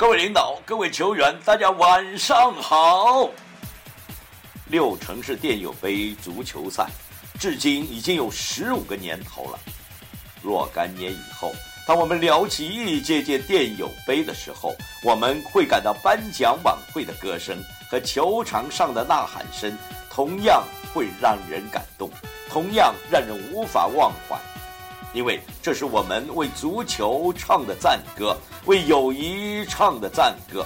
各位领导，各位球员，大家晚上好。六城市电友杯足球赛，至今已经有十五个年头了。若干年以后，当我们聊起一届届电友杯的时候，我们会感到颁奖晚会的歌声和球场上的呐喊声，同样会让人感动，同样让人无法忘怀。因为这是我们为足球唱的赞歌，为友谊唱的赞歌。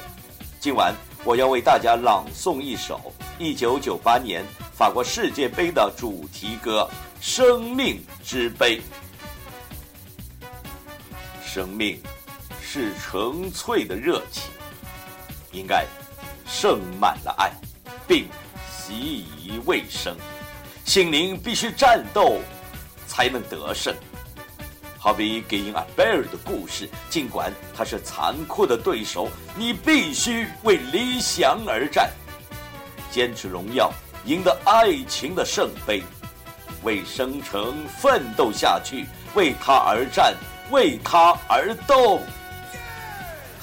今晚我要为大家朗诵一首1998年法国世界杯的主题歌《生命之杯》。生命是纯粹的热情，应该盛满了爱，并习以为生。心灵必须战斗，才能得胜。好比给因阿贝尔的故事，尽管他是残酷的对手，你必须为理想而战，坚持荣耀，赢得爱情的圣杯，为生成奋斗下去，为他而战，为他而斗。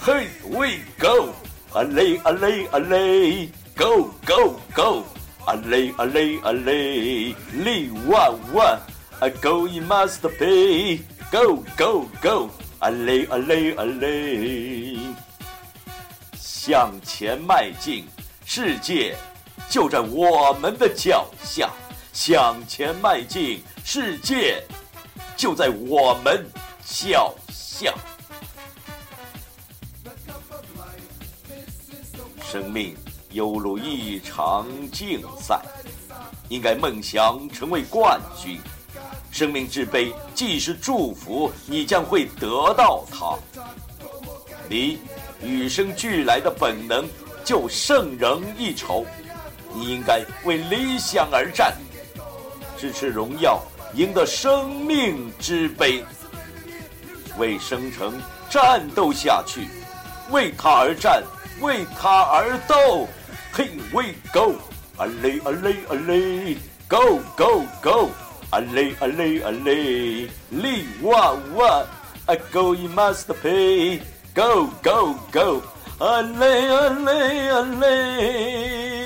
Here we go，阿雷阿雷阿雷，Go go go，阿雷阿雷阿雷，力万万，A go you must be.。Go go go！啊嘞啊嘞啊嘞！向前迈进，世界就在我们的脚下。向前迈进，世界就在我们脚下。生命犹如一场竞赛，应该梦想成为冠军。生命之杯既是祝福，你将会得到它。你与生俱来的本能就胜人一筹，你应该为理想而战，支持荣耀，赢得生命之杯，为生成战斗下去，为他而战，为他而斗。Here we go，啊嘞啊嘞啊嘞，Go go go。阿雷阿雷阿雷，力哇哇，A go you must pay，Go go go，阿雷阿雷阿雷。